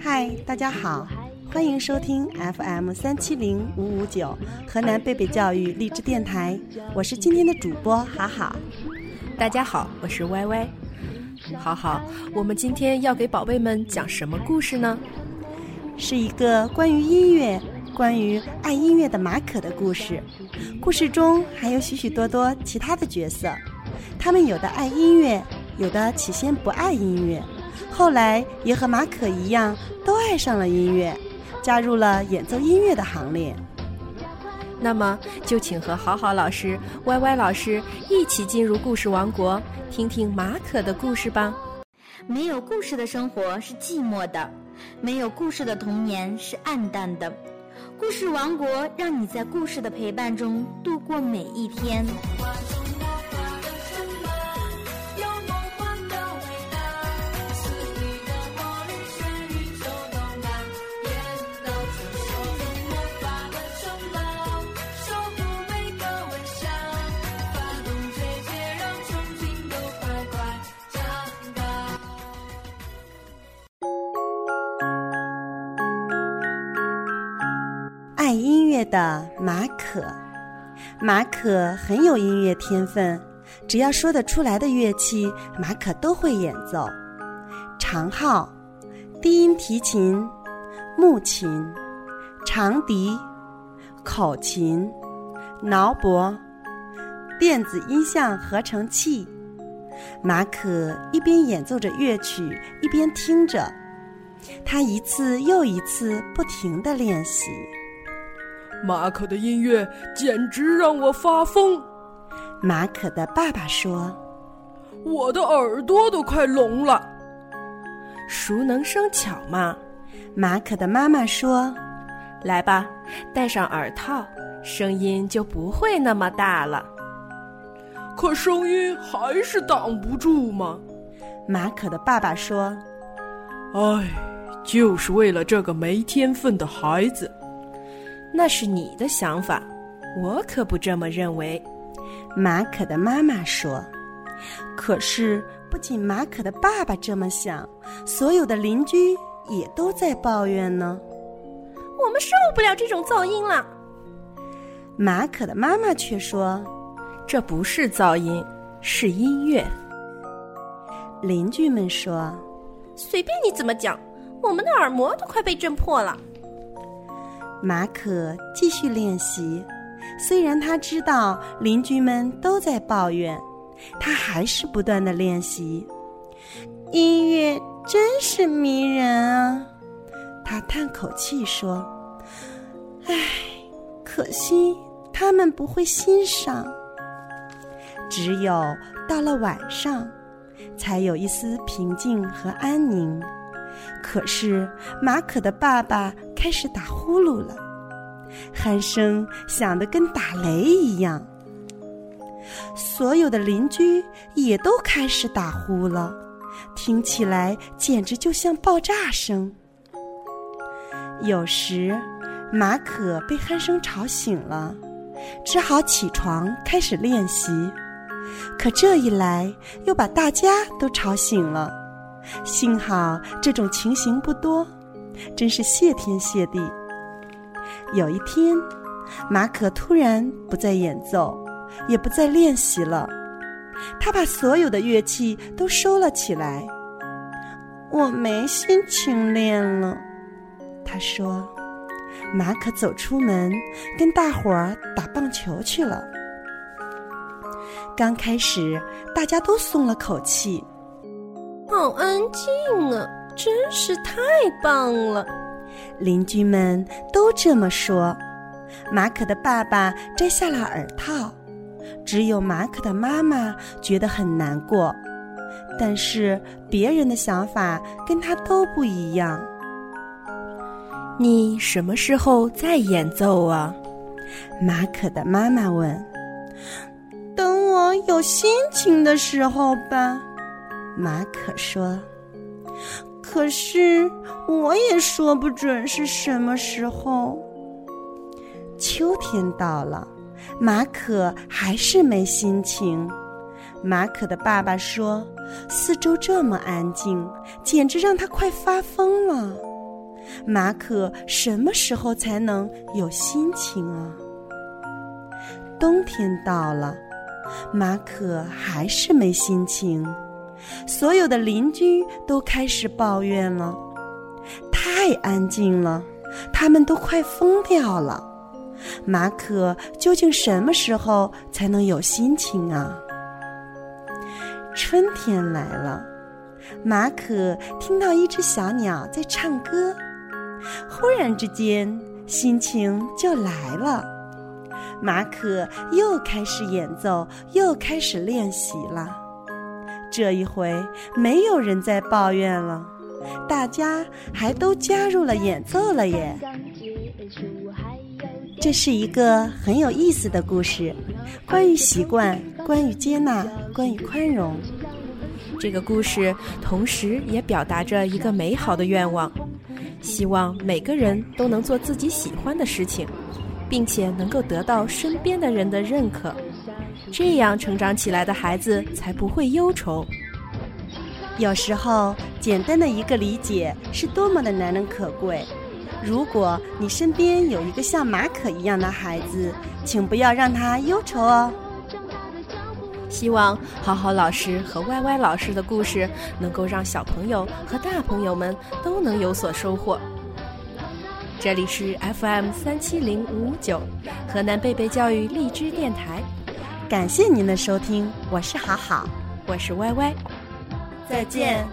嗨，大家好，欢迎收听 FM 三七零五五九河南贝贝教育励志电台，我是今天的主播好好。大家好，我是歪歪。好好，我们今天要给宝贝们讲什么故事呢？是一个关于音乐、关于爱音乐的马可的故事。故事中还有许许多多其他的角色，他们有的爱音乐，有的起先不爱音乐，后来也和马可一样，都爱上了音乐，加入了演奏音乐的行列。那么，就请和好好老师、歪歪老师一起进入故事王国，听听马可的故事吧。没有故事的生活是寂寞的，没有故事的童年是暗淡的。故事王国让你在故事的陪伴中度过每一天。乐的马可，马可很有音乐天分，只要说得出来的乐器，马可都会演奏。长号、低音提琴、木琴、长笛、口琴、挠钹、电子音像合成器。马可一边演奏着乐曲，一边听着，他一次又一次不停地练习。马可的音乐简直让我发疯。马可的爸爸说：“我的耳朵都快聋了。”熟能生巧嘛。马可的妈妈说：“来吧，戴上耳套，声音就不会那么大了。”可声音还是挡不住嘛。马可的爸爸说：“哎，就是为了这个没天分的孩子。”那是你的想法，我可不这么认为。马可的妈妈说：“可是，不仅马可的爸爸这么想，所有的邻居也都在抱怨呢。我们受不了这种噪音了。”马可的妈妈却说：“这不是噪音，是音乐。”邻居们说：“随便你怎么讲，我们的耳膜都快被震破了。”马可继续练习，虽然他知道邻居们都在抱怨，他还是不断的练习。音乐真是迷人啊！他叹口气说：“唉，可惜他们不会欣赏。只有到了晚上，才有一丝平静和安宁。”可是马可的爸爸开始打呼噜了，鼾声响得跟打雷一样。所有的邻居也都开始打呼了，听起来简直就像爆炸声。有时马可被鼾声吵醒了，只好起床开始练习，可这一来又把大家都吵醒了。幸好这种情形不多，真是谢天谢地。有一天，马可突然不再演奏，也不再练习了，他把所有的乐器都收了起来。我没心情练了，他说。马可走出门，跟大伙儿打棒球去了。刚开始，大家都松了口气。好安静啊！真是太棒了。邻居们都这么说。马可的爸爸摘下了耳套，只有马可的妈妈觉得很难过。但是别人的想法跟他都不一样。你什么时候再演奏啊？马可的妈妈问。等我有心情的时候吧。马可说：“可是我也说不准是什么时候。”秋天到了，马可还是没心情。马可的爸爸说：“四周这么安静，简直让他快发疯了。”马可什么时候才能有心情啊？冬天到了，马可还是没心情。所有的邻居都开始抱怨了，太安静了，他们都快疯掉了。马可究竟什么时候才能有心情啊？春天来了，马可听到一只小鸟在唱歌，忽然之间心情就来了。马可又开始演奏，又开始练习了。这一回没有人再抱怨了，大家还都加入了演奏了耶。这是一个很有意思的故事，关于习惯，关于接纳，关于宽容。这个故事同时也表达着一个美好的愿望，希望每个人都能做自己喜欢的事情，并且能够得到身边的人的认可，这样成长起来的孩子才不会忧愁。有时候，简单的一个理解是多么的难能可贵。如果你身边有一个像马可一样的孩子，请不要让他忧愁哦。希望好好老师和歪歪老师的故事能够让小朋友和大朋友们都能有所收获。这里是 FM 三七零五五九，河南贝贝教育荔枝电台，感谢您的收听，我是好好，我是歪歪，再见。